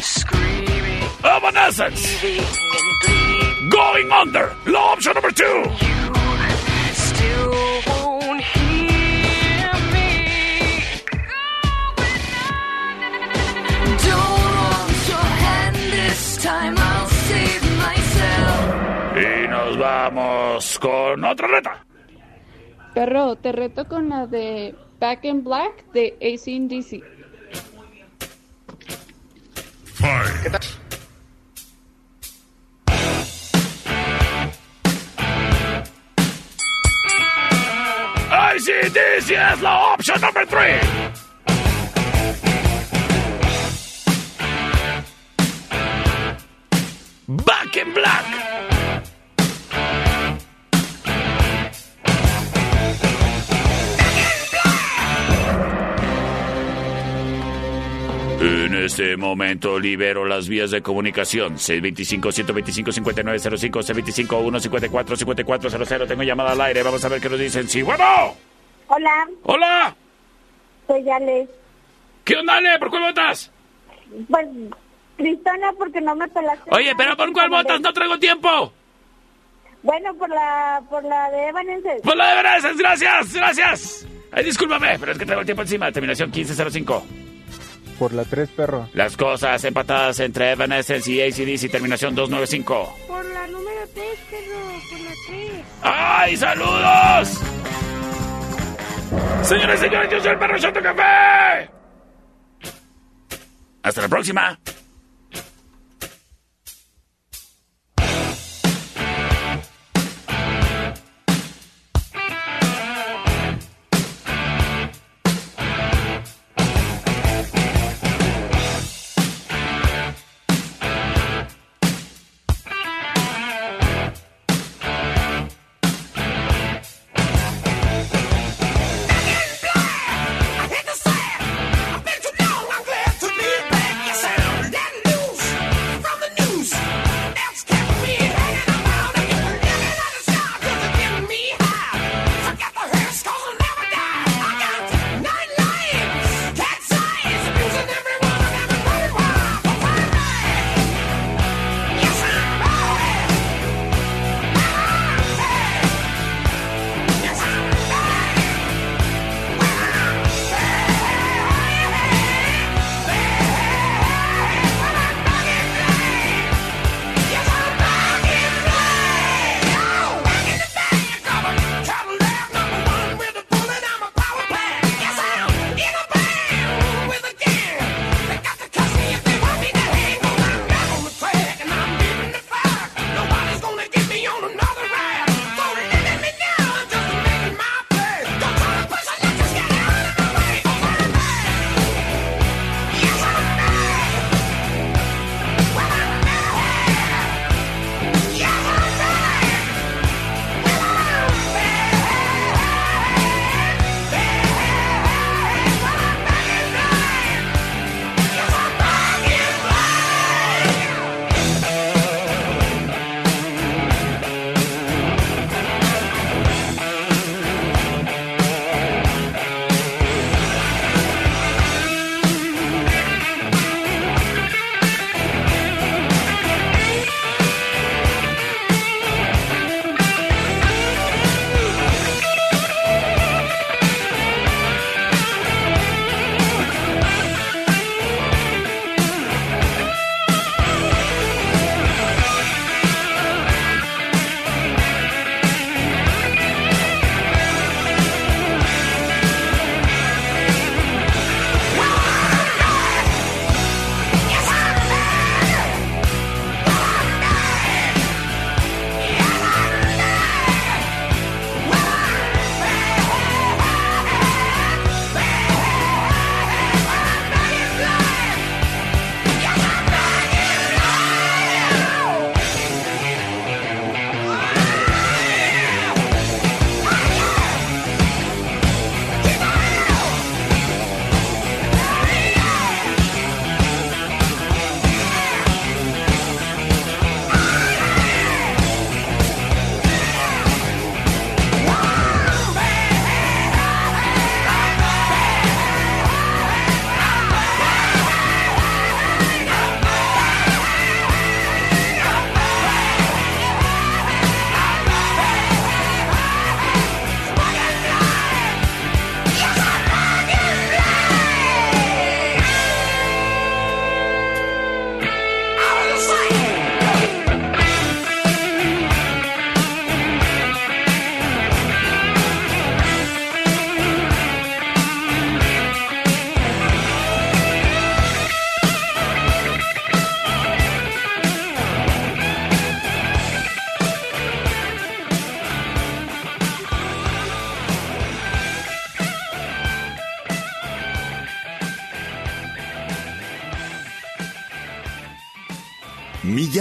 Screaming. Evanescence. And. Going Under. La opción número 2. Vamos con otra reta. Perro, te reto con la de Back in Black de ACDC. ¿Qué tal? ICDC es la option number three. Back in Black. Este momento libero las vías de comunicación. 625-125-5905, 625-154-5400. Tengo llamada al aire. Vamos a ver qué nos dicen. Sí, bueno. Hola, Hola. soy Ale. ¿Qué onda, Ale? ¿Por cuál votas? Pues, Tristona, porque no me pelaste. Oye, pero ¿por cuál votas? No traigo tiempo. Bueno, por la, por la de Evanescence. Por la de Evanescence, gracias, gracias. Ay, discúlpame, pero es que traigo el tiempo encima. Terminación 1505. Por la 3, perro. Las cosas empatadas entre Evanescence y ACDC, terminación 295. Por la número 3, perro, por la 3. ¡Ay, saludos! Señores señores, yo soy el perro Chato Café. Hasta la próxima.